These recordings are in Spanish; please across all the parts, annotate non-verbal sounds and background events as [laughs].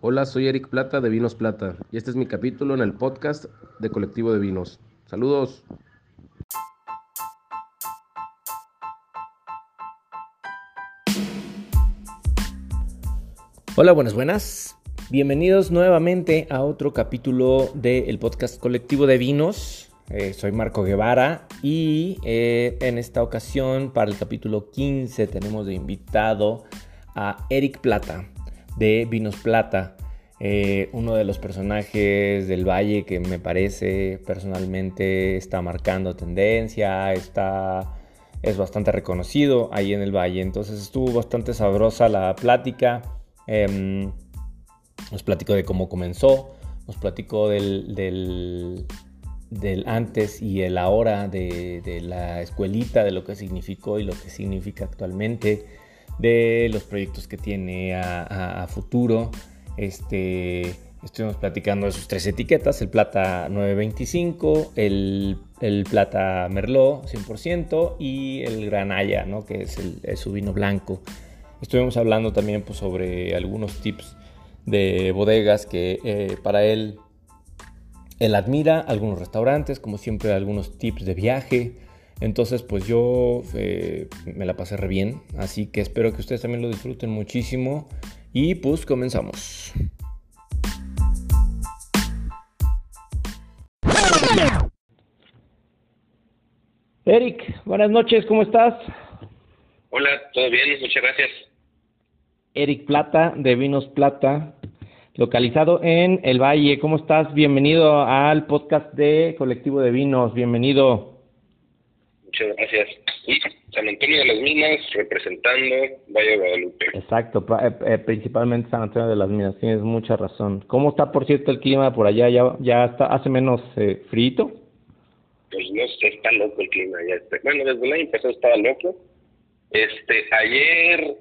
Hola, soy Eric Plata de Vinos Plata y este es mi capítulo en el podcast de Colectivo de Vinos. Saludos. Hola, buenas, buenas. Bienvenidos nuevamente a otro capítulo del podcast Colectivo de Vinos. Eh, soy Marco Guevara y eh, en esta ocasión para el capítulo 15 tenemos de invitado a Eric Plata de Vinos Plata. Eh, uno de los personajes del Valle que me parece personalmente está marcando tendencia, está, es bastante reconocido ahí en el Valle. Entonces estuvo bastante sabrosa la plática. Em, nos platicó de cómo comenzó, nos platicó del, del, antes y el ahora de, la escuelita, de lo que significó y lo que significa actualmente, de los proyectos que tiene a, futuro. Este, estuvimos platicando de sus tres etiquetas, el plata 925, el, el plata merlot 100% y el granalla, ¿no? que es, el, su vino blanco. Estuvimos hablando también pues, sobre algunos tips de bodegas que eh, para él, él admira, algunos restaurantes, como siempre algunos tips de viaje. Entonces pues yo eh, me la pasé re bien, así que espero que ustedes también lo disfruten muchísimo y pues comenzamos. Eric, buenas noches, ¿cómo estás? Hola, todo bien, muchas gracias. Eric Plata, de Vinos Plata, localizado en El Valle. ¿Cómo estás? Bienvenido al podcast de Colectivo de Vinos. Bienvenido. Muchas gracias. San Antonio de las Minas, representando Valle de Guadalupe. Exacto, eh, eh, principalmente San Antonio de las Minas, tienes mucha razón. ¿Cómo está, por cierto, el clima por allá? ¿Ya, ya está, hace menos eh, frío? Pues no sé, está loco el clima. Ya Bueno, desde el año pasado estaba loco. Este, ayer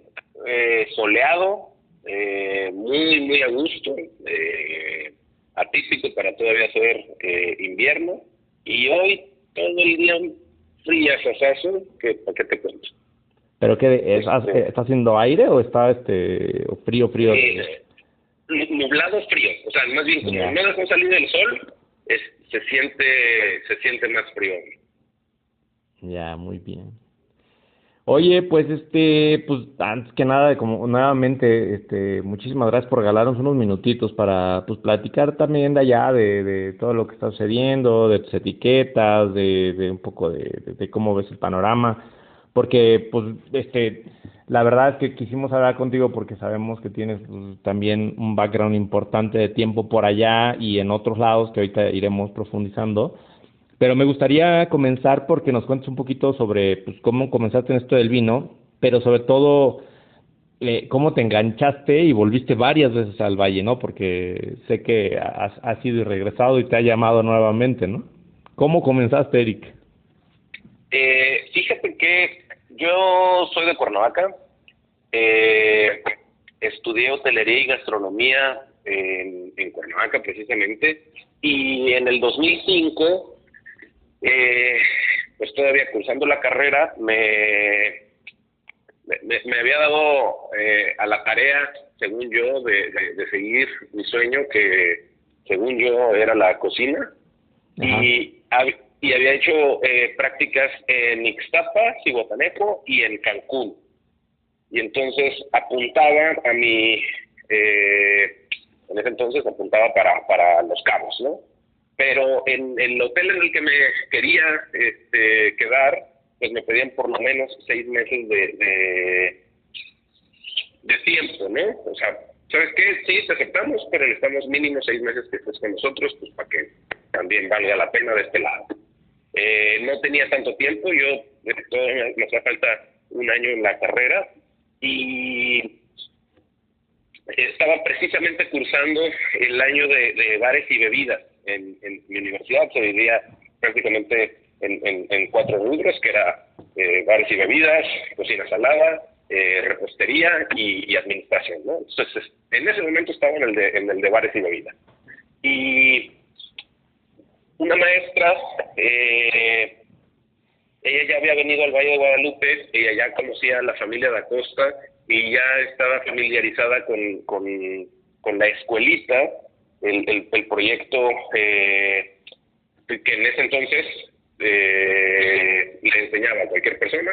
eh, soleado, eh, muy, muy a gusto, eh, atípico para todavía ser eh, invierno, y hoy todo el día fría sasazo, que ¿para qué te cuento? ¿Pero qué, este, está haciendo aire o está este frío, frío? nublado, frío, o sea, más bien como no dejó salir el sol, se siente se siente más frío. Ya, muy bien. Oye, pues este, pues antes que nada, como nuevamente, este, muchísimas gracias por regalarnos unos minutitos para, pues, platicar también de allá, de, todo lo que está sucediendo, de tus etiquetas, de, de un poco de, de, cómo ves el panorama, porque, pues, este, la verdad es que quisimos hablar contigo porque sabemos que tienes pues, también un background importante de tiempo por allá y en otros lados que ahorita iremos profundizando. Pero me gustaría comenzar porque nos cuentes un poquito sobre pues, cómo comenzaste en esto del vino, pero sobre todo eh, cómo te enganchaste y volviste varias veces al valle, ¿no? Porque sé que has, has ido y regresado y te ha llamado nuevamente, ¿no? ¿Cómo comenzaste, Eric? Eh, fíjate que yo soy de Cuernavaca, eh, estudié hotelería y gastronomía en, en Cuernavaca precisamente, y en el 2005 eh, pues todavía cursando la carrera, me, me, había dado eh, a la tarea, según yo, de, de, seguir mi sueño, que según yo era la cocina, y, y había hecho eh, prácticas en Ixtapa, Cihuatanejo y en Cancún. Y entonces apuntaba a mi, eh, en ese entonces apuntaba para, para Los Cabos, ¿no? Pero en, el hotel en el que me quería este, quedar, pues me pedían por lo menos seis meses de, de, tiempo, ¿no? O sea, ¿sabes qué? Sí, te aceptamos, pero necesitamos mínimo seis meses que estés con nosotros, pues para que también valga la pena de este lado. Eh, no tenía tanto tiempo, yo me hacía falta un año en la carrera y estaba precisamente cursando el año de bares y bebidas en, mi universidad se dividía prácticamente en, cuatro rubros, que era eh, bares y bebidas, cocina salada, eh, repostería y, administración. ¿no? Entonces, en ese momento estaba en el, de, en el de bares y bebidas. Y una maestra, eh, ella ya había venido al Valle de Guadalupe, ella ya conocía a la familia da Costa y ya estaba familiarizada con, con con la escuelita, el, el, proyecto eh, que en ese entonces eh, le enseñaba a cualquier persona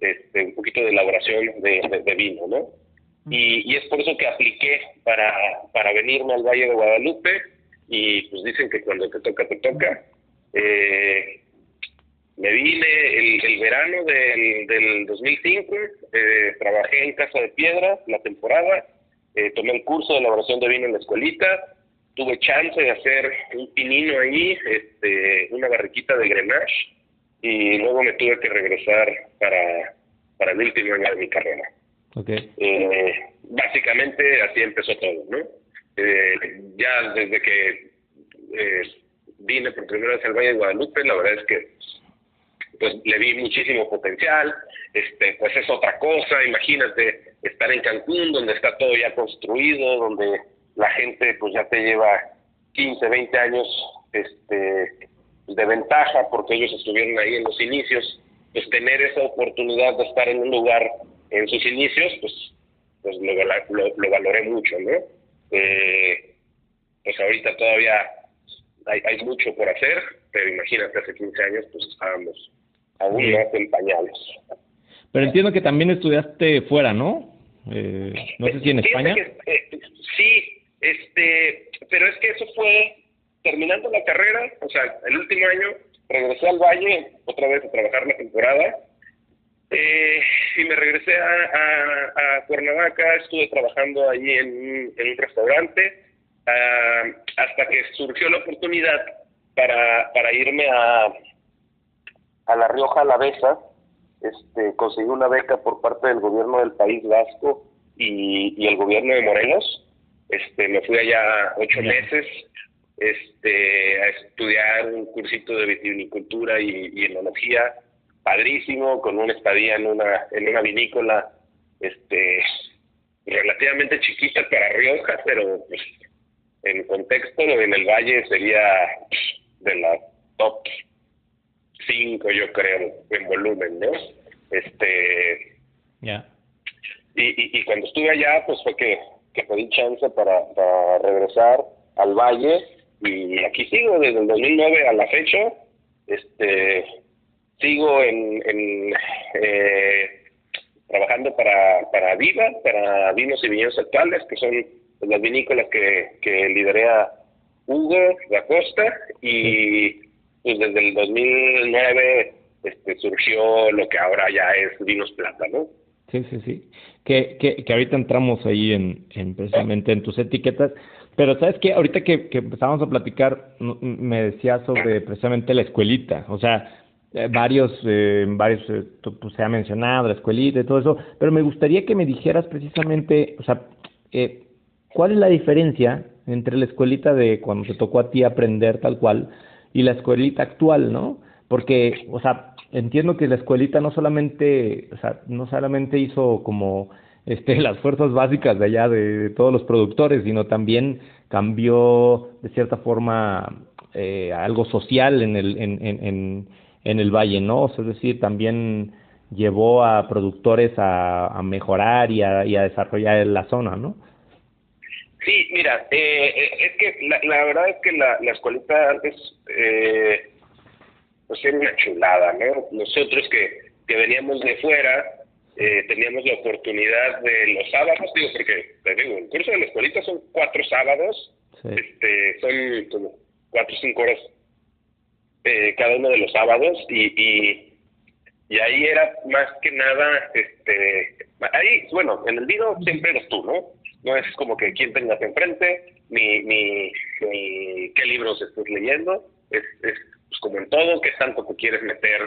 este, un poquito de elaboración de, de, vino, ¿no? Y, y, es por eso que apliqué para, para venirme al Valle de Guadalupe y pues dicen que cuando te toca, te toca. Eh, me vine el, el verano del, del 2005, eh, trabajé en Casa de Piedra la temporada, eh, tomé el curso de elaboración de vino en la escuelita, tuve chance de hacer un pinino ahí, este, una barriquita de Grenache, y luego me tuve que regresar para, para el último año de mi carrera. Okay. Eh, básicamente así empezó todo, ¿no? Eh, ya desde que eh, vine por primera vez al Valle de Guadalupe, la verdad es que pues le vi muchísimo potencial, este, pues es otra cosa, imagínate estar en Cancún, donde está todo ya construido, donde la gente pues ya te lleva 15, 20 años este, de ventaja porque ellos estuvieron ahí en los inicios, pues tener esa oportunidad de estar en un lugar en sus inicios, pues, pues lo, lo, valoré mucho, ¿no? Eh, pues ahorita todavía hay, hay mucho por hacer, pero imagínate, hace 15 años pues estábamos aún más en pañales. Pero entiendo que también estudiaste fuera, ¿no? Eh, no sé si en España. Eh, sí, este, pero es que eso fue terminando la carrera, o sea, el último año regresé al Valle otra vez a trabajar la temporada. Eh, y me regresé a, a, a, Cuernavaca, estuve trabajando allí en, en un restaurante uh, hasta que surgió la oportunidad para, para irme a, a La Rioja Alavesa, este, conseguí una beca por parte del gobierno del País Vasco y, y el gobierno de Morelos este, me fui allá ocho meses este, a estudiar un cursito de vitivinicultura y, y enología, padrísimo, con una estadía en una, en una vinícola este, relativamente chiquita para Rioja, pero pues, en contexto en el valle sería de la top 5 yo creo en volumen, ¿no? Este ya y, y, y, cuando estuve allá pues fue que que pedí chance para, para regresar al valle. Y aquí sigo desde el 2009 a la fecha. Este sigo en, en eh, trabajando para para Viva para vinos y viñedos actuales que son las vinícolas que que lidera Hugo da Costa. Y pues desde el 2009 este surgió lo que ahora ya es Vinos Plata no Sí, sí, sí. Que, que, que ahorita entramos ahí en, en precisamente en tus etiquetas. Pero sabes que ahorita que, que empezamos a platicar, me decía sobre precisamente la escuelita. O sea, eh, varios, eh, varios eh, pues, se ha mencionado la escuelita y todo eso. Pero me gustaría que me dijeras precisamente, o sea, eh, ¿cuál es la diferencia entre la escuelita de cuando te tocó a ti aprender tal cual y la escuelita actual, ¿no? Porque, o sea, entiendo que la escuelita no solamente, o sea, no solamente hizo como este, [laughs] las fuerzas básicas de allá de, todos los productores, sino también cambió de cierta forma eh, algo social en el, en, el valle, ¿no? es decir, también llevó a productores a, a mejorar y a, y a desarrollar la zona, ¿no? Sí, mira, eh, eh, es que la, verdad es que la, la escuelita antes eh, pues era una chulada, ¿no? Nosotros que, que veníamos de fuera, eh, teníamos la oportunidad de los sábados, digo, porque te digo, el curso de la escuelita son cuatro sábados, sí. este, son como cuatro o cinco horas eh, cada uno de los sábados y, y, y ahí era más que nada, este, ahí, bueno, en el vino siempre eres tú, ¿no? No es como que quién tengas enfrente, ni, ni, ni qué libros estás leyendo, es, es pues como en todo, qué tanto te quieres meter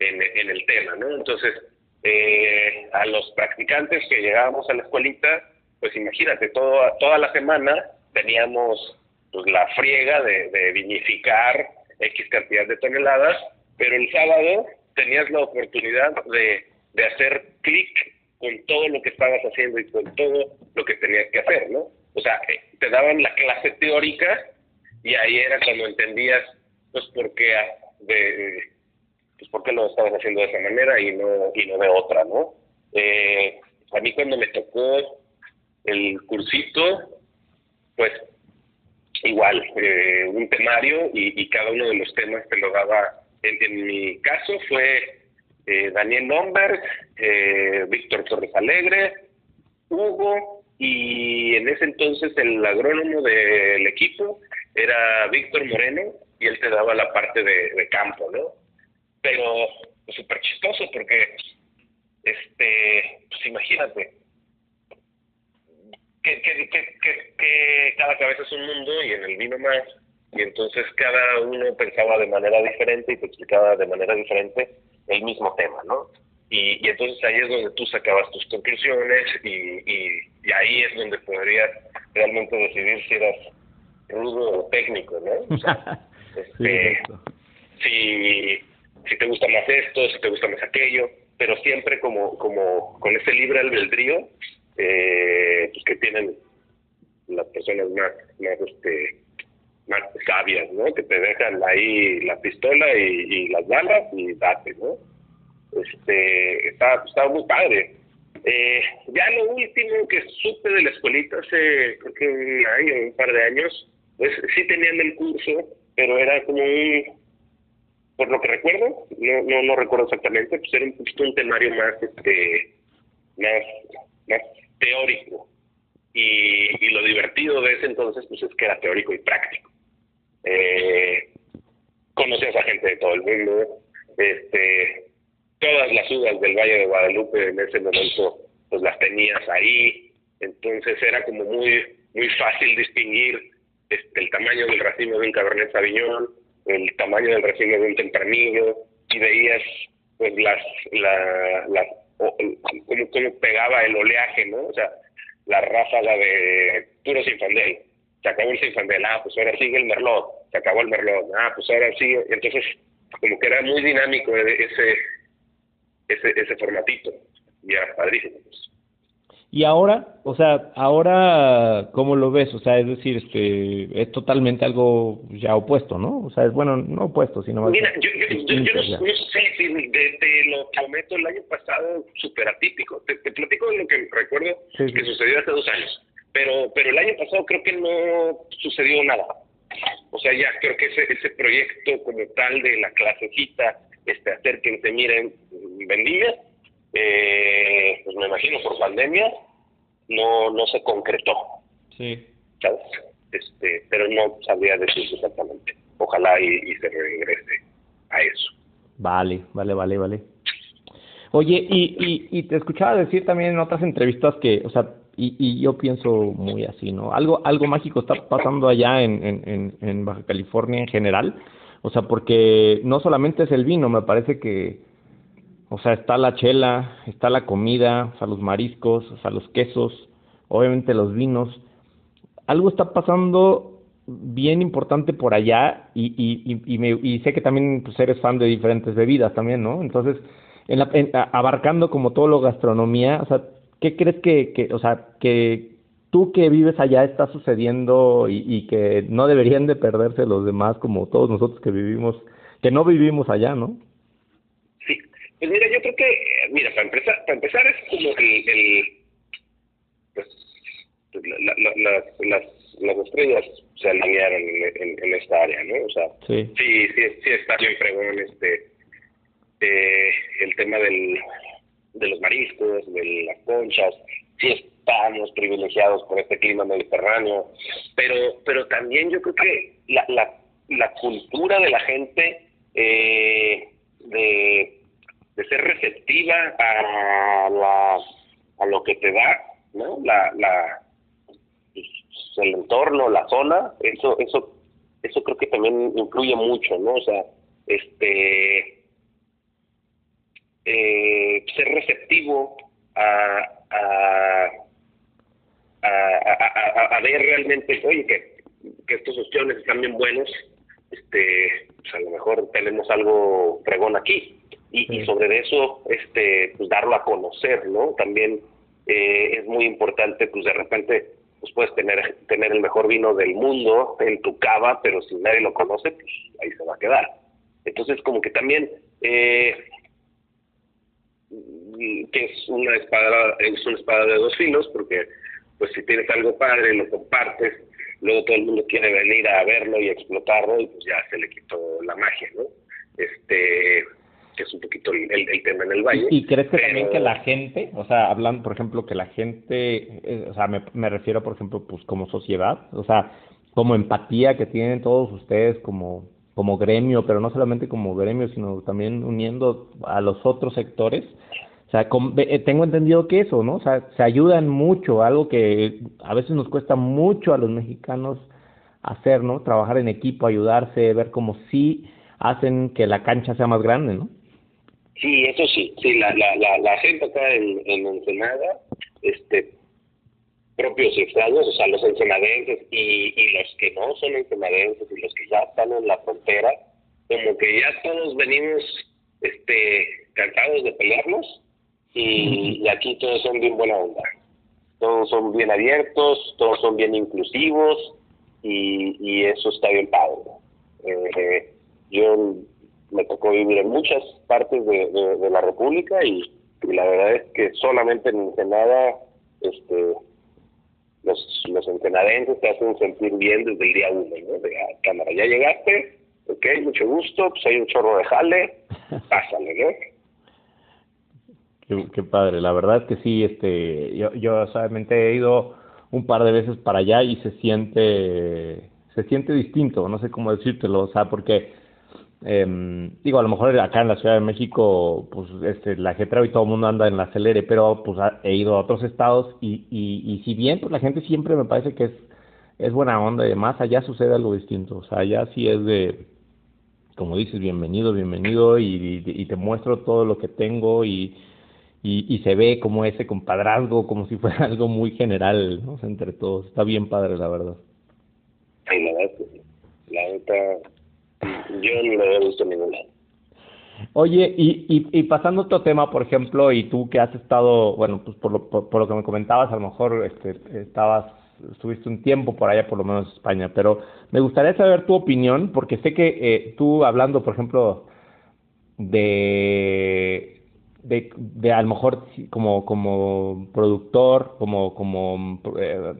en, en el tema, ¿no? Entonces, eh, a los practicantes que llegábamos a la escuelita, pues imagínate, todo, toda la semana teníamos pues la friega de, de vinificar X cantidad de toneladas, pero el sábado tenías la oportunidad de, de hacer clic con todo lo que estabas haciendo y con todo lo que tenías que hacer, ¿no? O sea, eh, te daban la clase teórica y ahí era cuando entendías pues porque de, pues porque lo estabas haciendo de esa manera y no y no de otra no eh, a mí cuando me tocó el cursito pues igual eh, un temario y, cada uno de los temas te lo daba, en, mi caso fue eh, Daniel Lomberg, eh, Víctor Torres Alegre, Hugo y en ese entonces el agrónomo del equipo era Víctor Moreno y él te daba la parte de, campo, ¿no? Pero súper chistoso porque, este, pues imagínate, que, cada cabeza es un mundo y en el vino más, y entonces cada uno pensaba de manera diferente y te explicaba de manera diferente el mismo tema, ¿no? Y, y entonces ahí es donde tú sacabas tus conclusiones y, y, ahí es donde podrías realmente decidir si eras rudo o técnico, ¿no? [laughs] este, si, si te gusta más esto, si te gusta más aquello, pero siempre como, como con ese libre albedrío eh, pues que tienen las personas más, más, este, más sabias, ¿no? Que te dejan ahí la pistola y, las balas y date, ¿no? Este, está, está muy padre. Eh, ya lo último que supe de la escuelita hace, creo que un año, un par de años, pues sí tenían el curso, pero era como un, por lo que recuerdo, no, no, no recuerdo exactamente, pues era un un temario más, este, más, más teórico. Y, lo divertido de ese entonces pues es que era teórico y práctico. Eh, conocías a gente de todo el mundo, este, todas las uvas del Valle de Guadalupe en ese momento pues las tenías ahí, entonces era como muy muy fácil distinguir el tamaño del racimo de un Cabernet Sauvignon, el tamaño del racimo de un Tempranillo, y veías pues las, la, las cómo, cómo pegaba el oleaje, ¿no? O sea, la ráfaga de puro sinfandel. Se acabó el sinfandel, ah, pues ahora sigue el merlot, se acabó el merlot, ah, pues ahora sigue. Entonces, como que era muy dinámico ese, ese, ese formatito. Y era padrísimo. Y ahora, o sea, ahora, ¿cómo lo ves? O sea, es decir, este, es totalmente algo ya opuesto, ¿no? O sea, es bueno, no opuesto, sino más. Mira, yo, yo, yo, no, sé si te, lo prometo el año pasado súper atípico. Te, platico de lo que recuerdo que sucedió hace dos años. Pero, pero el año pasado creo que no sucedió nada. O sea, ya creo que ese, ese proyecto como tal de la clasecita, este, acérquense, miren, vendía eh, pues me imagino por pandemia, no, no se concretó. Sí. ¿Sabes? Este, pero no sabría decir exactamente. Ojalá y, se regrese a eso. Vale, vale, vale, vale. Oye, y, y, y te escuchaba decir también en otras entrevistas que, o sea, y, y yo pienso muy así, ¿no? Algo, algo mágico está pasando allá en, en, en Baja California en general. O sea, porque no solamente es el vino, me parece que o sea, está la chela, está la comida, o sea, los mariscos, o sea, los quesos, obviamente los vinos. Algo está pasando bien importante por allá y, y, y, me, y sé que también pues, eres fan de diferentes bebidas también, ¿no? Entonces, en la, abarcando como todo lo gastronomía, o sea, ¿qué crees que, que, o sea, que tú que vives allá está sucediendo y, y que no deberían de perderse los demás como todos nosotros que vivimos, que no vivimos allá, ¿no? Pues mira, yo creo que, mira, para empezar, para empezar es como el, el pues, la, la, las, las, las estrellas se alinearon en, en, esta área, ¿no? O sea, sí, sí, sí, está bien fregón este, eh, el tema del, de los mariscos, de las conchas, sí estamos privilegiados por este clima mediterráneo, pero, pero también yo creo que la, la, la cultura de la gente eh, de de ser receptiva a, la, a lo que te da, ¿no? La, la, pues, el entorno, la zona, eso, eso, eso creo que también influye mucho, ¿no? O sea, este, eh, ser receptivo a, a, a, a, ver realmente, oye, que, que estos opciones están bien buenos, este, pues a lo mejor tenemos algo fregón aquí, y, sobre eso este pues darlo a conocer no también eh, es muy importante pues de repente pues puedes tener tener el mejor vino del mundo en tu cava pero si nadie lo conoce pues ahí se va a quedar. Entonces como que también eh, que es una espada es una espada de dos filos porque pues si tienes algo padre lo compartes luego todo el mundo quiere venir a verlo y explotarlo y pues ya se le quitó la magia, ¿no? Este, que es un poquito el, el, tema en el valle. ¿Y, crees que también que la gente, o sea, hablan, por ejemplo, que la gente, eh, o sea, me, me refiero, por ejemplo, pues como sociedad, o sea, como empatía que tienen todos ustedes como, como gremio, pero no solamente como gremio, sino también uniendo a los otros sectores. O sea, eh, tengo entendido que eso, ¿no? O sea, se ayudan mucho, algo que a veces nos cuesta mucho a los mexicanos hacer, ¿no? Trabajar en equipo, ayudarse, ver cómo sí hacen que la cancha sea más grande, ¿no? Sí, eso sí, sí, la, la, la, gente acá en, en Ensenada, este, propios extraños, o sea, los ensenadenses y, y los que no son ensenadenses y los que ya están en la frontera, como que ya todos venimos este cansados de pelearnos y, aquí todos son bien buena onda. Todos son bien abiertos, todos son bien inclusivos y, y eso está bien padre. Eh, yo me tocó vivir en muchas partes de, de, la República y, y, la verdad es que solamente en Ensenada este, los, los ensenadenses te hacen sentir bien desde el día uno, ¿no? De ah, cámara, ya llegaste, ok, mucho gusto, pues hay un chorro de jale, [laughs] pásale, ¿no? Qué, qué, padre, la verdad es que sí, este, yo, yo solamente he ido un par de veces para allá y se siente, se siente distinto, no sé cómo decírtelo, o sea, porque eh, digo, a lo mejor acá en la Ciudad de México, pues este, la gente y todo el mundo anda en la acelere, pero pues he ido a otros estados y, y, y si bien pues la gente siempre me parece que es, es buena onda y demás, allá sucede algo distinto, o sea, allá sí es de, como dices, bienvenido, bienvenido y, y, te muestro todo lo que tengo y, y, se ve como ese compadrazgo, como si fuera [laughs] algo muy general, ¿no? entre todos, está bien padre, la verdad. Sí, la verdad, la verdad yo ni lo había visto lado. Oye, y, y, pasando a otro tema, por ejemplo, y tú que has estado, bueno, pues por lo, por, lo que me comentabas, a lo mejor este, estabas, estuviste un tiempo por allá, por lo menos en España, pero me gustaría saber tu opinión, porque sé que eh, tú hablando, por ejemplo, de, de, de a lo mejor como, como productor, como, como eh,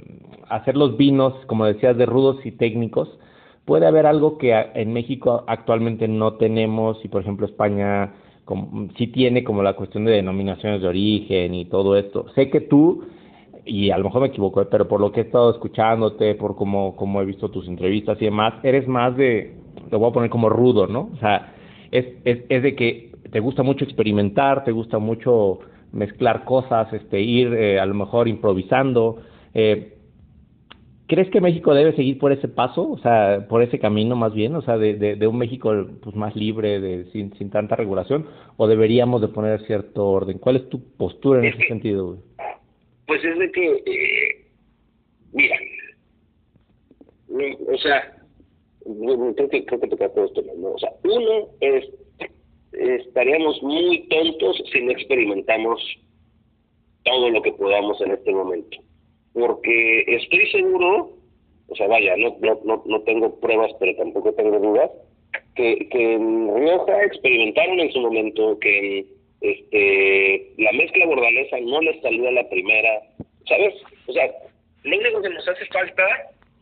hacer los vinos, como decías, de rudos y técnicos, puede haber algo que en México actualmente no tenemos y por ejemplo España como, sí tiene como la cuestión de denominaciones de origen y todo esto. Sé que tú, y a lo mejor me equivoco, ¿eh? pero por lo que he estado escuchándote, por cómo, cómo he visto tus entrevistas y demás, eres más de, te voy a poner como rudo, ¿no? O sea, es, es, es de que te gusta mucho experimentar, te gusta mucho mezclar cosas, este, ir eh, a lo mejor improvisando. Eh, ¿Crees que México debe seguir por ese paso, o sea, por ese camino más bien, o sea, de, de, un México pues más libre, de, sin, sin tanta regulación, o deberíamos de poner cierto orden? ¿Cuál es tu postura en ese sentido? Pues es de que, eh, mira, o sea, creo que, creo que todo esto, ¿no? O sea, uno es, estaríamos muy tontos si no experimentamos todo lo que podamos en este momento porque estoy seguro, o sea, vaya, no, no, no, tengo pruebas, pero tampoco tengo dudas, que, que en Rioja experimentaron en su momento que este la mezcla bordalesa no les salió la primera, ¿sabes? O sea, lo único que nos hace falta,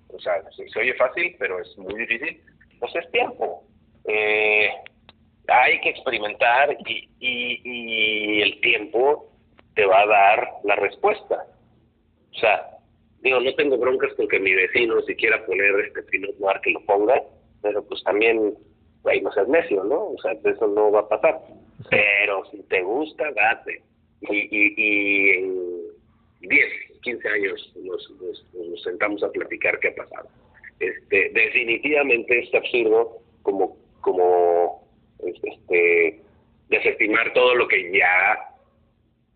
o sea, se, oye fácil, pero es muy difícil, pues es tiempo. Eh, hay que experimentar y, y, y el tiempo te va a dar la respuesta. O sea, digo, no tengo broncas con que mi vecino si quiera poner este Pinot Noir que lo ponga, pero pues también, güey, no seas necio, ¿no? O sea, eso no va a pasar. Pero si te gusta, date. Y, y, y en 10, 15 años nos, nos, sentamos a platicar qué ha pasado. Este, definitivamente es absurdo como, como este, desestimar todo lo que ya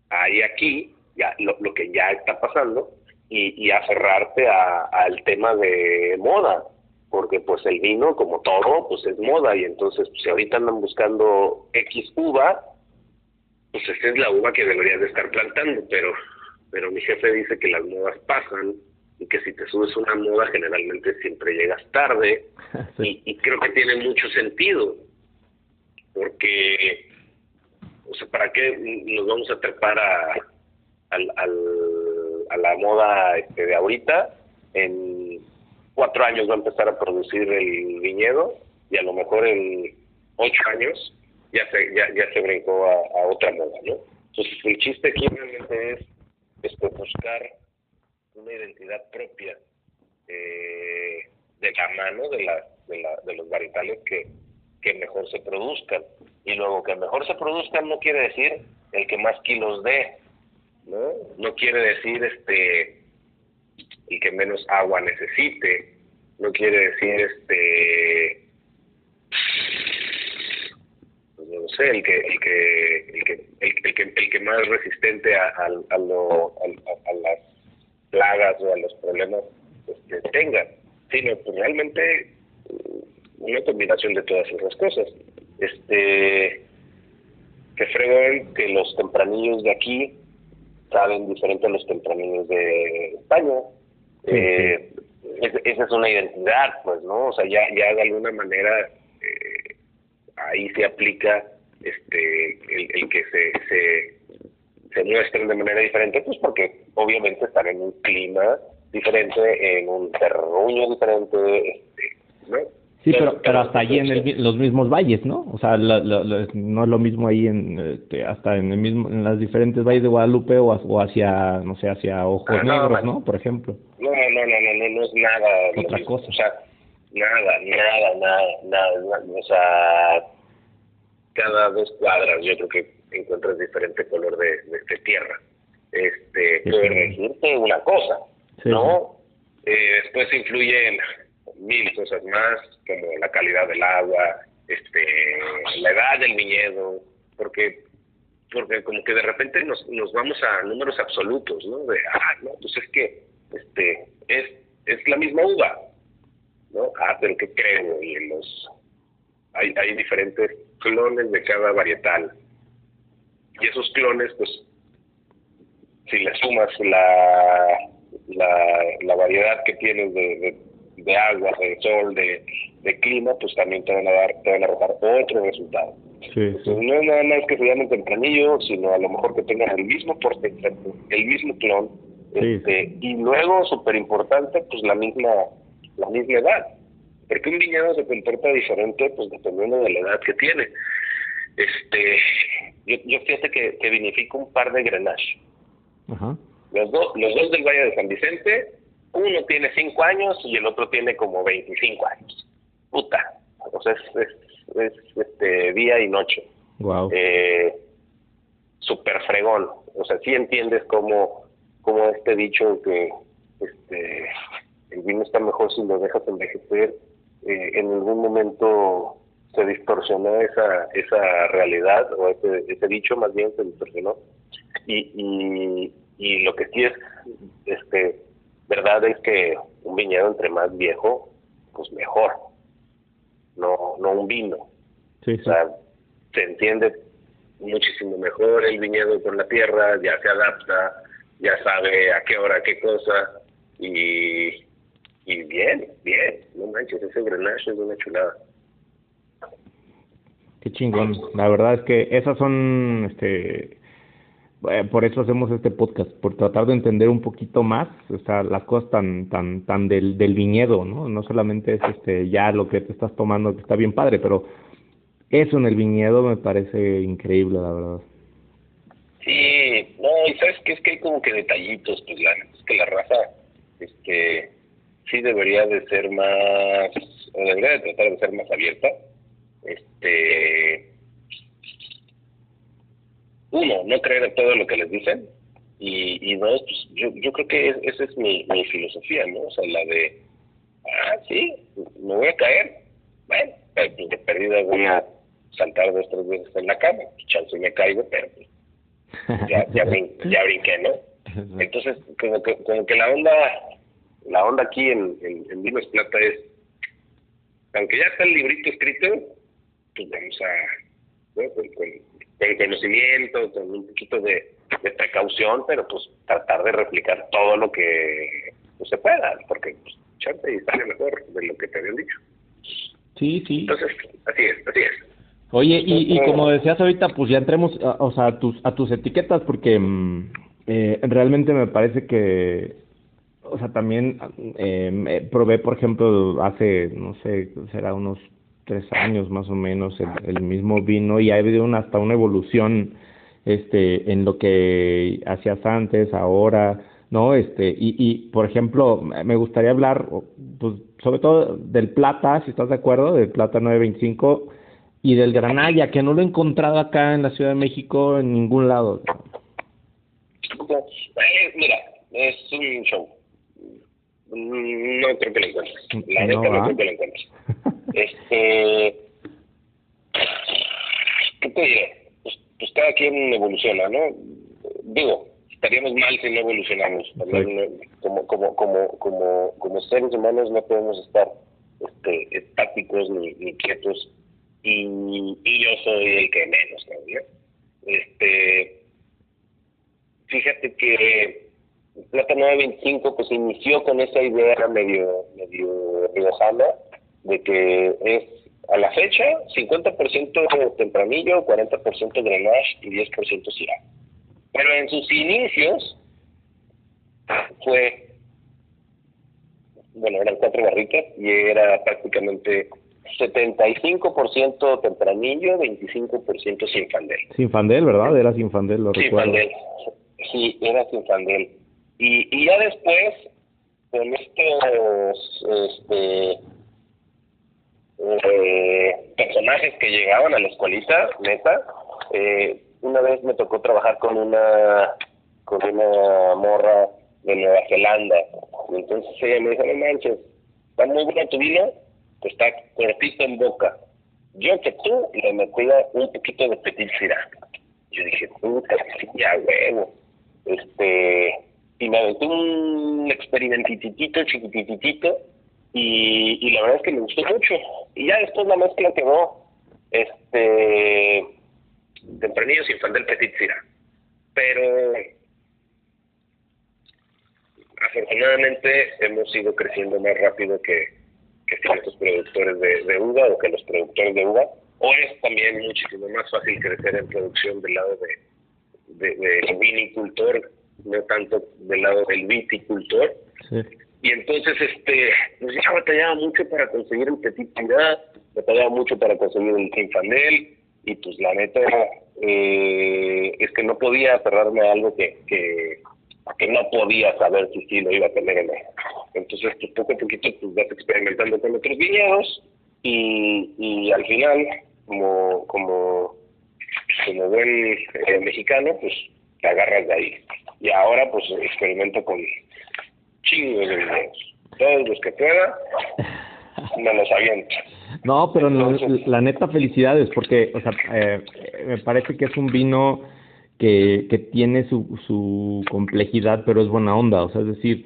hay aquí ya lo, lo que ya está pasando y, y aferrarte al tema de moda porque pues el vino como todo pues es moda y entonces pues, si ahorita andan buscando X uva pues esta es la uva que deberías de estar plantando pero pero mi jefe dice que las modas pasan y que si te subes una moda generalmente siempre llegas tarde [laughs] y, y creo que tiene mucho sentido porque o sea para qué nos vamos a trepar a al, al, a la moda este, de ahorita en cuatro años va a empezar a producir el viñedo y a lo mejor en ocho años ya se, ya, ya se brincó a, otra moda, ¿no? Entonces el chiste aquí realmente es este, buscar una identidad propia eh, de la mano de, la, de, la, de los varietales que, que mejor se produzcan. Y luego que mejor se produzcan no quiere decir el que más kilos dé, ¿no? No quiere decir este el que menos agua necesite, no quiere decir este pues no sé, el que el que el que el, que, el que más resistente a, a, a, lo, a, las plagas o a los problemas este, tenga, sino pues realmente una combinación de todas esas cosas. Este, que fregón que los tempranillos de aquí saben diferente a los tempranillos de España. Eh, esa es una identidad, pues, ¿no? O sea, ya, ya de alguna manera eh, ahí se aplica este el, que se, se, se muestren de manera diferente, pues porque obviamente están en un clima diferente, en un terruño diferente, este, ¿no? Sí, pero, pero hasta allí en los mismos valles, ¿no? O sea, no es lo mismo ahí en este, hasta en el mismo en las diferentes valles de Guadalupe o, o hacia no sé hacia ojos ah, negros, ¿no? Por ejemplo. No, no, no, no, no, no es nada. Otra cosa. O sea, nada, nada, nada, nada, o sea, cada dos cuadras yo creo que encuentras diferente color de, de, tierra. Este, sí, decirte una cosa, ¿no? Eh, después influyen mil cosas más, como la calidad del agua, este, la edad del viñedo, porque porque como que de repente nos, nos vamos a números absolutos, ¿no? De, ah, no, pues es que este es, es la misma uva, ¿no? Ah, pero ¿qué creo? Y los, hay, hay diferentes clones de cada varietal. Y esos clones, pues, si le sumas la, la, la variedad que tienes de agua, de sol, de, de clima, pues también te van a dar, te van a arrojar otro resultado. Sí, no es nada más que se llamen tempranillo, sino a lo mejor que tengan el mismo porcentaje, el mismo clon, este, y luego, súper importante, pues la misma, la misma edad. Porque un viñedo se comporta diferente, pues dependiendo de la edad que tiene. Este, yo, yo fíjate que, que vinifico un par de Grenache. Ajá. Los, dos los dos del Valle de San Vicente uno tiene 5 años y el otro tiene como 25 años. Puta. O sea, es, es, este, día y noche. Wow. Eh, super fregón. O sea, sí entiendes cómo, cómo este dicho que este el vino está mejor si lo dejas envejecer, eh, en algún momento se distorsionó esa esa realidad, o ese, ese dicho más bien se distorsionó. Y, y, y lo que sí es, este verdad es que un viñedo entre más viejo, pues mejor, no, no un vino. O sea, se entiende muchísimo mejor el viñedo con la tierra, ya se adapta, ya sabe a qué hora qué cosa y, y bien, bien, no manches, ese grenache es una chulada. Qué chingón, la verdad es que esas son este eh, por eso hacemos este podcast, por tratar de entender un poquito más, o sea, las cosas tan, tan, tan del, del viñedo, ¿no? No solamente es este, ya lo que te estás tomando, que está bien padre, pero eso en el viñedo me parece increíble, la verdad. Sí, no, y sabes que es que hay como que detallitos, pues la es que la raza, este, sí debería de ser más, o debería de tratar de ser más abierta, este, uno, no creer en todo lo que les dicen, y, y dos, pues, yo, yo creo que esa es mi, mi filosofía, ¿no? O sea, la de, ah, sí, me voy a caer, bueno, pues, de perdida voy a saltar dos, tres veces en la cama, chance me caigo, pero pues, ya, ya, ya brinqué, ¿no? Entonces, como que, como que la onda, la onda aquí en, en, en Vinos Plata es, aunque ya está el librito escrito, pues vamos a, ¿no? con, con conocimiento, con un poquito de, precaución, pero pues tratar de replicar todo lo que pues, se pueda, porque pues, y sale mejor de lo que te habían dicho. Sí, sí. Entonces, así es, así es. Oye, y, y como decías ahorita, pues ya entremos, a, o sea, a tus, a tus etiquetas, porque mm, eh, realmente me parece que o sea, también eh, probé, por ejemplo, hace, no sé, será unos tres años más o menos el, mismo vino y ha habido una, hasta una evolución este en lo que hacías antes, ahora, ¿no? Este, y, y por ejemplo, me gustaría hablar pues, sobre todo del plata, si estás de acuerdo, del plata 925 y del granalla, que no lo he encontrado acá en la Ciudad de México en ningún lado. Eh, mira, es un show. No creo que lo encuentres. La neta no, creo que lo encuentres. [laughs] este. ¿Qué te diré? Pues, pues, cada quien evoluciona, ¿no? Digo, estaríamos mal si no evolucionamos. como, como, como, como, como seres humanos no podemos estar este, estáticos ni, ni quietos. Y, y yo soy el que menos, ¿no? Este. Fíjate que Plata 925 pues inició con esa idea medio, medio riojana de que es a la fecha 50% tempranillo, 40% grenache y 10% syrah. Pero en sus inicios fue, bueno, eran cuatro barricas y era prácticamente 75% tempranillo, 25% sinfandel. Sinfandel, ¿verdad? Era sinfandel, lo recuerdo. Sinfandel, sí, era sinfandel. Y, y ya después, con estos este, eh, personajes que llegaban a la escuelita, neta, eh, una vez me tocó trabajar con una con una morra de Nueva Zelanda. Y entonces ella me dijo, no manches, está muy bueno tu vino, está cortito en boca. Yo que tú le metía un poquito de petit. Yo dije, puta, ya huevo. Este, y me aventé un experimentitito, chiquititito, y, y la verdad es que me gustó mucho. Y ya después la mezcla quedó, este, tempranillo sin fan del Petit Sira. Pero afortunadamente hemos ido creciendo más rápido que, que ciertos productores de, de uva o que los productores de uva. O es también muchísimo más fácil crecer en producción del lado de, de, del vinicultor no tanto del lado del viticultor. Y entonces, este, pues ya batallaba mucho para conseguir petit batallaba mucho para conseguir el Sinfandel, y pues la neta eh, es que no podía aferrarme a algo que, que, que no podía saber si sí lo iba a tener en él. Entonces, pues poco a poquito pues vas experimentando con otros viñedos y, y al final, como, como, como buen eh, mexicano, pues te agarras de ahí. Y ahora pues experimento con chingos de videos. Todos los que pueda, me los aviento. [laughs] No, pero la neta felicidades, porque, o sea, eh, me parece que es un vino que, que tiene su, su complejidad, pero es buena onda, o sea, es decir,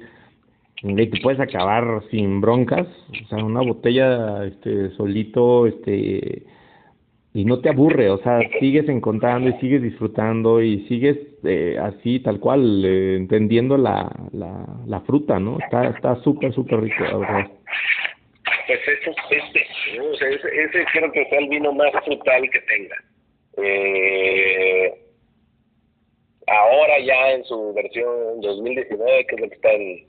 te puedes acabar sin broncas, o sea, una botella, este, solito, este, y no te aburre, o sea, sigues encontrando y sigues disfrutando y sigues eh, así, tal cual, eh, entendiendo la, la, la, fruta, ¿no? Está está súper, súper rico, verdad. Pues este, sea, ese, ese, creo que sea el vino más frutal que tenga. Eh, ahora ya en su versión 2019, que es lo que está en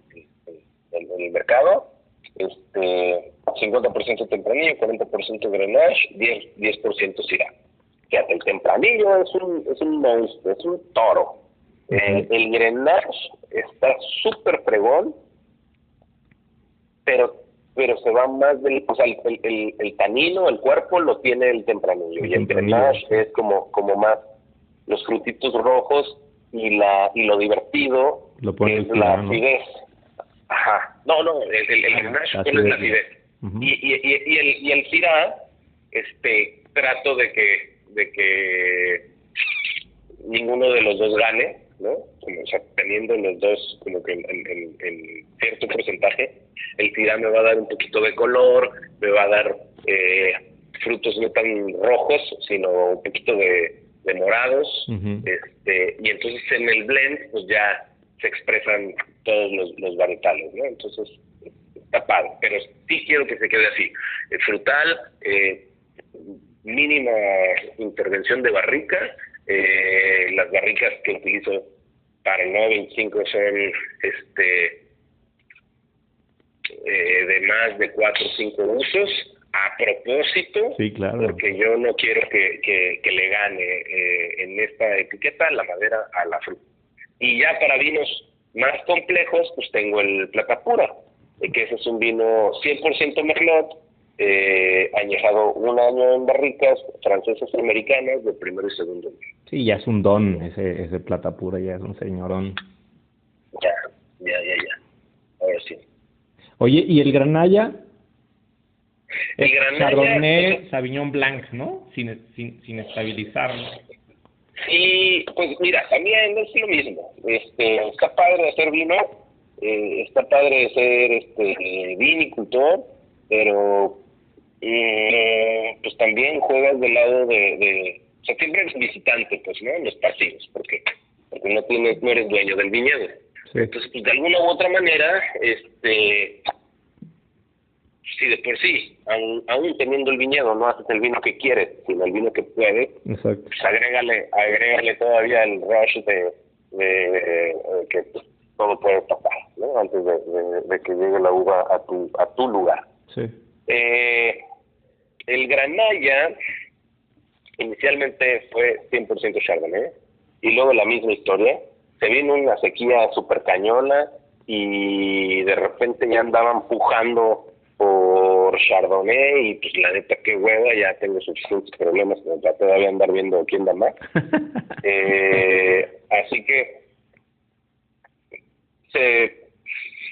el mercado, este 50% tempranillo, 40% grenache, 10%, 10% syrah. Fíjate, el tempranillo es un, es un monstruo, es un toro. Eh, el grenache está súper fregón, pero pero se va más del, o sea, el, el, el, tanino, el cuerpo lo tiene el tempranillo, y el grenache es como, como más los frutitos rojos y la y lo divertido lo es la acidez. Ajá. No, no, el, el, el Grenache es la acidez. y, y, y, y, el, y el Syrah, este, trato de que, de que ninguno de los dos gane, ¿no? Como, o sea, teniendo los dos como que en, en, cierto porcentaje, el Syrah me va a dar un poquito de color, me va a dar eh, frutos no tan rojos, sino un poquito de, de morados, este, y entonces en el blend, pues ya se expresan todos los, los ¿no? Entonces, está padre, pero sí quiero que se quede así. Eh, frutal, eh, mínima intervención de barrica, eh, las barricas que utilizo para el 925 son este eh, de más de cuatro o cinco usos a propósito, sí, claro. porque yo no quiero que, que, le gane eh, en esta etiqueta la madera a la fruta. Y ya para vinos más complejos, pues tengo el Plata Pura, que ese es un vino 100% Merlot, eh, añejado un año en barricas francesas y americanas de primero y segundo año. Sí, ya es un don ese, ese Plata Pura, ya es un señorón. Ya, ya, ya, ya. Ahora sí. Oye, ¿y el Granalla? El Granalla... Chardonnay, pues, Sauvignon Blanc, ¿no? Sin, sin, sin estabilizar. Sí, pues mira, también es lo mismo. Este, está padre hacer vino, eh, está padre ser este, vinicultor, pero eh, pues también juegas del lado de, de, o sea, siempre eres visitante, pues, ¿no? En los partidos, porque porque no tienes, no eres dueño del viñedo. Entonces, pues de alguna u otra manera, este, si de por sí, aún, aún, teniendo el viñedo, no haces el vino que quieres, sino el vino que puedes, Exacto. pues agrégale, agrégale todavía el rush de, de, que todo puede tapar, ¿no? Antes de, que llegue la uva a tu, a tu lugar. Sí. Eh, el Granalla inicialmente fue 100% Chardonnay y luego la misma historia. Se vino una sequía super cañona y de repente ya andaban pujando por Chardonnay y pues la neta qué hueva, ya tengo suficientes problemas como para todavía andar viendo quién da más. [laughs] eh, así que se,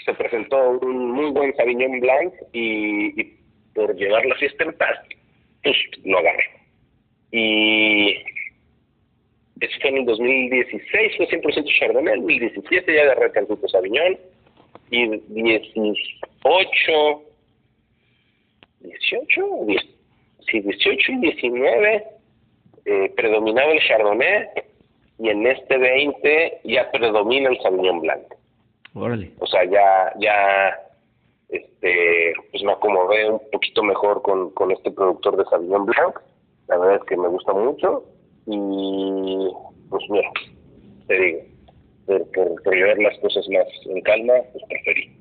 se presentó un muy buen Sauvignon Blanc y, y por llevar la fiesta en paz, pues lo agarré. Y eso fue en el 2016, fue 100% Chardonnay, en el 2017 ya agarré Cancito Sauvignon, y 18, 18, sí, 18 y 19 eh, predominaba el Chardonnay, y en este 20 ya predomina el Sauvignon Blanco. Órale. O sea, ya, ya, este, pues me acomodé un poquito mejor con, con este productor de Sauvignon Blanc, la verdad es que me gusta mucho, y pues mira, te digo, por, por, llevar las cosas más en calma, pues preferí.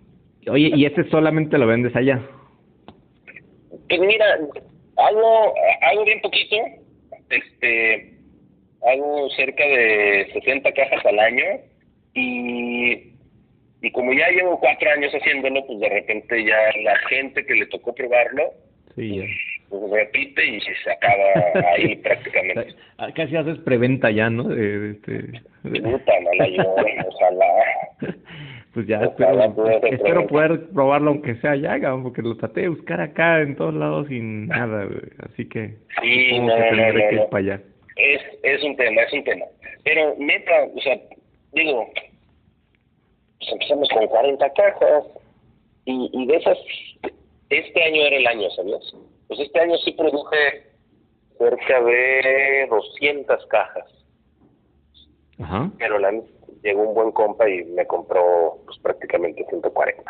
Oye, ¿y este solamente lo vendes allá? Pues mira, hago, hago bien poquito, este, hago cerca de 60 cajas al año y, y como ya llevo cuatro años haciéndolo, pues de repente ya la gente que le tocó probarlo, sí, pues repite y se acaba ahí [laughs] prácticamente. Casi haces preventa ya, ¿no? Este... Puta, mala yo, ojalá. Pues ya espero, espero poder probarlo aunque sea ya, porque lo traté de buscar acá en todos lados sin nada, así que sí, no, que no, no, que ir para allá. Es, es un tema, es un tema. Pero neta, o sea, digo, pues empezamos con 40 cajas y, y de esas, este año era el año, ¿sabías? Pues este año sí produje cerca de 200 cajas. Ajá. Pero la, llegó un buen compa y me compró pues prácticamente 140.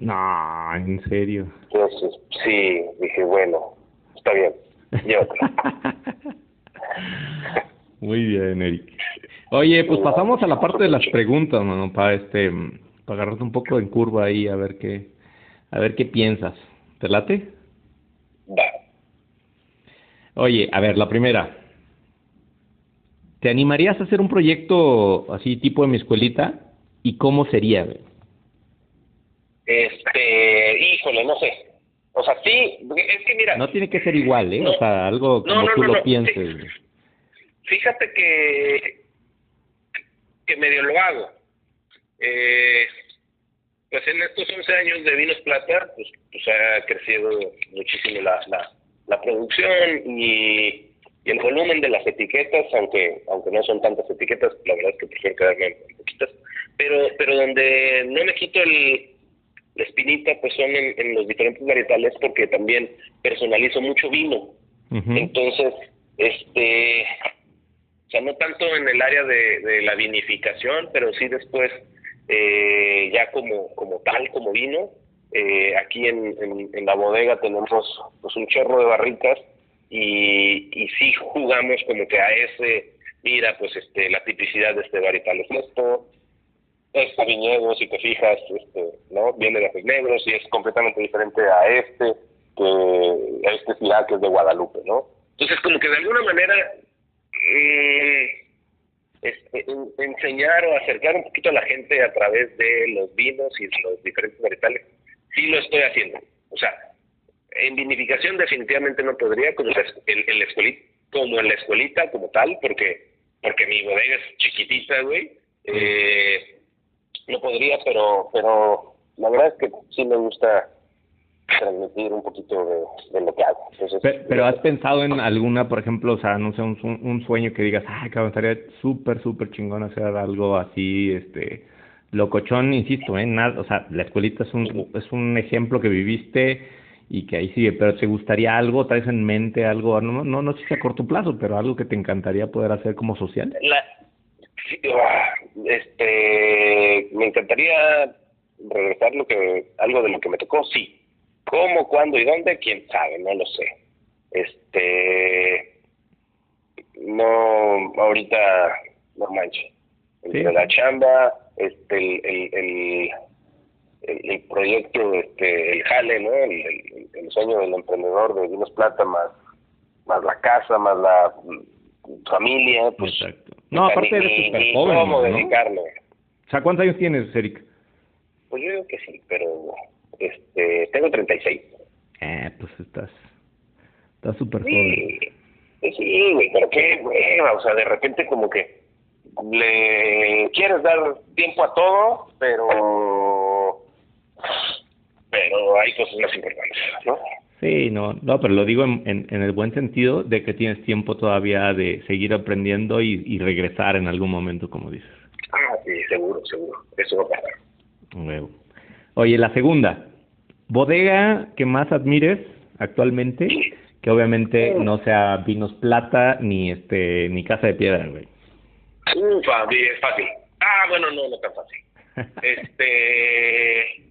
No, en serio. Entonces, sí, dije, bueno, está bien, llévatela. [laughs] Muy bien, Eric. Oye, pues pasamos a la parte de las preguntas, mano, para este, para agarrarte un poco en curva ahí a ver qué, a ver qué piensas. ¿Te late? Va. Oye, a ver, la primera. ¿Te animarías a hacer un proyecto así tipo de mi escuelita? ¿Y cómo sería? Este, híjole, no sé. O sea, sí, es que mira. No tiene que ser igual, ¿eh? o sea, algo como no, no, tú no, lo pienses. Fíjate que, que medio lo hago. Eh, pues en estos 11 años de Vinos Plata, pues, pues ha crecido muchísimo la, la, la producción y, y, el volumen de las etiquetas, aunque aunque no son tantas etiquetas, la verdad es que prefiero quedarme en poquitas, pero pero donde no me quito el, la espinita, pues son en, en los diferentes varietales, porque también personalizo mucho vino. Uh -huh. Entonces, este, o sea, no tanto en el área de, de la vinificación, pero sí después eh, ya como, como tal, como vino. Eh, aquí en, en, en, la bodega tenemos pues un chorro de barricas y, y sí jugamos como que a ese, mira, pues este la tipicidad de este varietal es esto, este viñedo, si te fijas, este, ¿no? Viene de Negros y es completamente diferente a este, que a este ciudad que es de Guadalupe, ¿no? Entonces, como que de alguna manera eh, este, enseñar o acercar un poquito a la gente a través de los vinos y los diferentes varietales, sí lo estoy haciendo. O sea, en vinificación definitivamente no podría, como en, la escuelita, como en la escuelita, como tal, porque porque mi bodega es chiquitita, güey. Eh, no podría, pero pero la verdad es que sí me gusta transmitir un poquito de, lo que hago. pero, has pensado en alguna, por ejemplo, o sea, no sé, un, un sueño que digas, ay, cabrón, estaría súper, súper chingón hacer algo así, este, locochón, insisto, ¿eh? Nada, o sea, la escuelita es un, es un ejemplo que viviste y que ahí sigue, pero ¿te gustaría algo, traes en mente algo, no, no, no sé si a corto plazo, pero algo que te encantaría poder hacer como social? La, ah, este, me encantaría regresar lo que, algo de lo que me tocó, sí. ¿Cómo, cuándo y dónde? Quién sabe, no lo sé. Este, no, ahorita, no manches. la chamba, este, el, el, el, proyecto, este, el jale, ¿no? El, sueño del emprendedor de Vinos Plata, más, más la casa, más la familia, pues. Exacto. No, aparte eres súper joven. ¿Cómo dedicarme? O sea, ¿cuántos años tienes, Eric? Pues yo digo que sí, pero este, tengo 36. Eh, pues estás, estás súper joven. Sí, güey, pero qué, güey, o sea, de repente como que le quieres dar tiempo a todo, pero pero hay cosas más importantes, ¿no? Sí, no, no, pero lo digo en, en, el buen sentido de que tienes tiempo todavía de seguir aprendiendo y, y regresar en algún momento, como dices. Ah, sí, seguro, seguro, eso va a pasar. Oye, la segunda, bodega que más admires actualmente, que obviamente no sea Vinos Plata ni este ni Casa de Piedra, güey. Ufa, es fácil. Ah, bueno, no, no tan fácil. [laughs] este.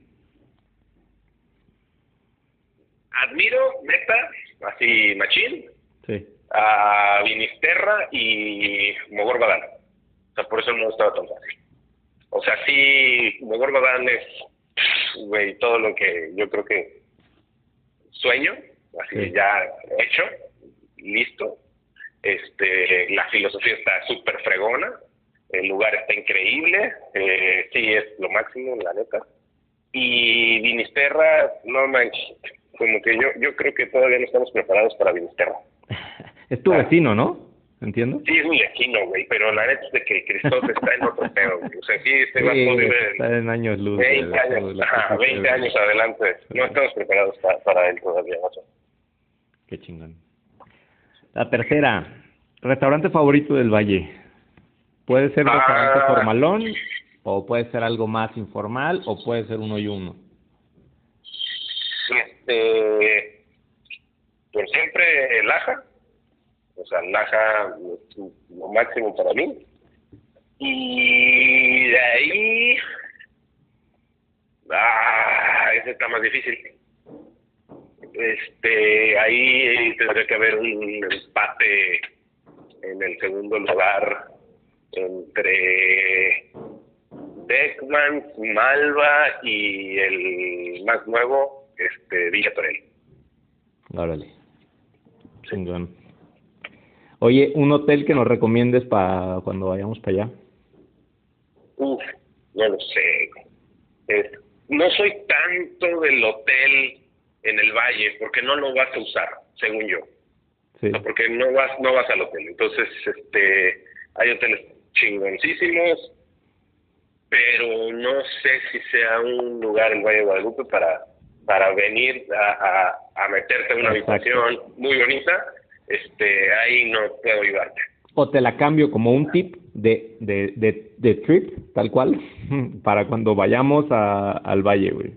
Admiro, neta, así, Machín, sí. a Vinisterra y Mogor Badán. O sea, por eso no estaba tan fácil. O sea, sí, Mogor Badán es, güey, todo lo que yo creo que sueño, así ya hecho, listo. Este, la filosofía está súper fregona, el lugar está increíble, eh, sí es lo máximo, la neta. Y Vinisterra, no manches, como que yo, yo creo que todavía no estamos preparados para Vinisterra. [laughs] es tu vecino, ¿no? ¿Entiendo? Sí, es mi vecino, güey, pero la neta es de que Cristóbal está en otro pedo, güey. O sea, sí, este va a poder Está en años luz. 20 años, ajá, 20 años adelante. No estamos preparados para, para él todavía, ¿no? Qué chingón. La tercera, restaurante favorito del Valle. Puede ser un restaurante ah. formalón, o puede ser algo más informal, o puede ser uno y uno. Este, pues siempre el Aja, o sea, el Aja lo máximo para mí. Y de ahí, ah, ese está más difícil este ahí tendría que haber un empate en el segundo lugar entre Beckman, Malva y el más nuevo, este Villa Torel. Órale. Chingón. Oye, ¿un hotel que nos recomiendes para cuando vayamos para allá? Uf, no lo sé. no soy tanto del hotel en el valle porque no lo vas a usar, según yo. porque no vas no vas al hotel. Entonces, este hay hoteles chingoncísimos, pero no sé si sea un lugar en Valle de Guadalupe para para venir a, a, meterte en una habitación muy bonita, este ahí no puedo ayudarte. O te la cambio como un tip de, de, de, de trip, tal cual, [laughs] para cuando vayamos a, al valle, güey.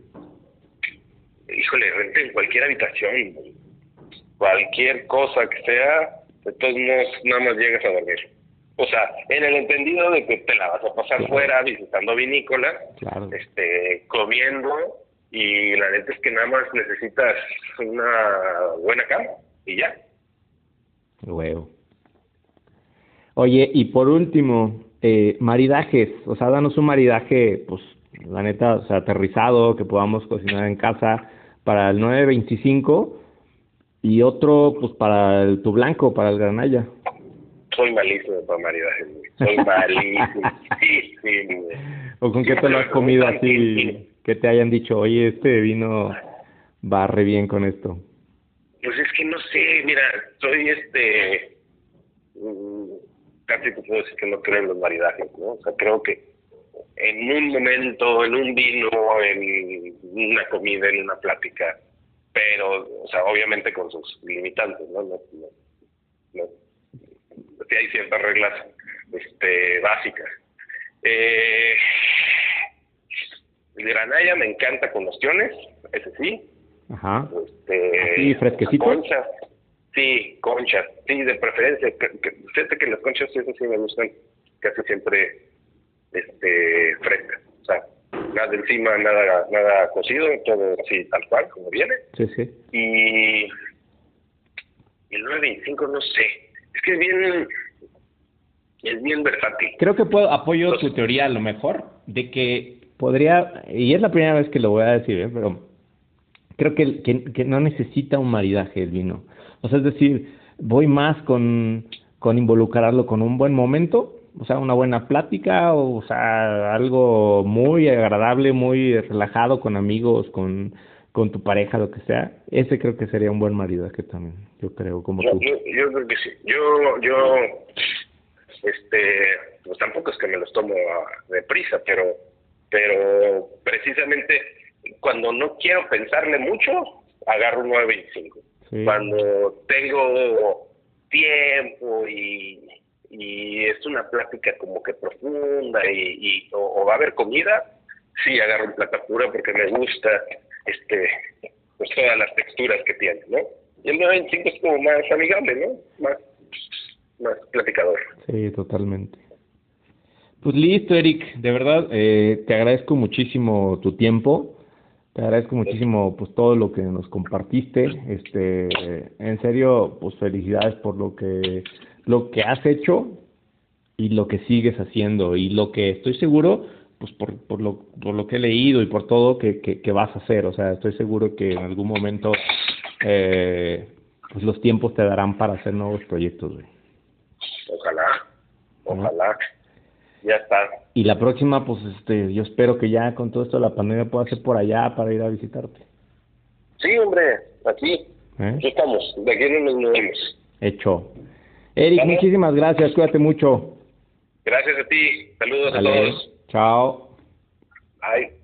Híjole, renten cualquier habitación, cualquier cosa que sea, entonces nada más llegas a dormir. O sea, en el entendido de que te la vas a pasar fuera visitando vinícolas, este, comiendo, y la neta es que nada más necesitas una buena cama y ya. Huevo. Oye, y por último, eh, maridajes, o sea, danos un maridaje, pues, la neta, o sea, aterrizado, que podamos cocinar en casa para el 925 y otro, pues, para el tu blanco, para el granalla. Soy malísimo para maridajes, Soy malísimo. [laughs] sí, sí, ¿O con qué te lo has comido así? Que te hayan dicho, oye, este vino va re bien con esto. Pues es que no sé, mira, soy este. Mm, casi te puedo decir que no creo en los maridajes, ¿no? O sea, creo que en un momento, en un vino, en una comida, en una plática, pero, o sea, obviamente con sus limitantes, ¿no? no, no, Sí hay ciertas reglas este, básicas. Eh, el granalla me encanta con opciones, ese sí. Ajá. Este, fresquecito? Conchas. Sí, conchas. Sí, de preferencia. Fíjate que las conchas, eso sí me gustan casi siempre este, frescas. O sea, nada de encima, nada, nada cocido, todo así tal cual, como viene. Sí, sí. Y, y el 925, no sé. Es que es bien, es bien versátil. Creo que puedo apoyo tu teoría a lo mejor de que podría, y es la primera vez que lo voy a decir, ¿eh? pero creo que, que, no necesita un maridaje el vino. O sea, es decir, voy más con, con involucrarlo con un buen momento, o sea, una buena plática, o, sea, algo muy agradable, muy relajado con amigos, con, con tu pareja, lo que sea. Ese creo que sería un buen maridaje también, yo creo, como yo, tú. Yo, yo creo que sí. Yo, yo este, pues tampoco es que me los tomo deprisa, pero, pero precisamente cuando no quiero pensarle mucho, agarro un 925. Cuando tengo tiempo y, y es una plática como que profunda y, y o, va a haber comida, sí agarro un plata pura porque me gusta este pues todas las texturas que tiene, ¿no? Y el 925 es como más amigable, ¿no? Más más platicador. Sí, totalmente. Pues listo, Eric, de verdad eh, te agradezco muchísimo tu tiempo, te agradezco muchísimo pues todo lo que nos compartiste, este, en serio, pues felicidades por lo que lo que has hecho y lo que sigues haciendo. Y lo que estoy seguro, pues por, por lo por lo que he leído y por todo que, que, vas a hacer, o sea, estoy seguro que en algún momento eh, pues los tiempos te darán para hacer nuevos proyectos. Ojalá, ojalá. Ya está. Y la próxima, pues este, yo espero que ya con todo esto de la pandemia pueda ser por allá para ir a visitarte. Sí, hombre, aquí. ¿Eh? Aquí estamos, de aquí no nos movemos. Hecho. Eric, muchísimas gracias, cuídate mucho. Gracias a ti, saludos a todos. Chao. Bye.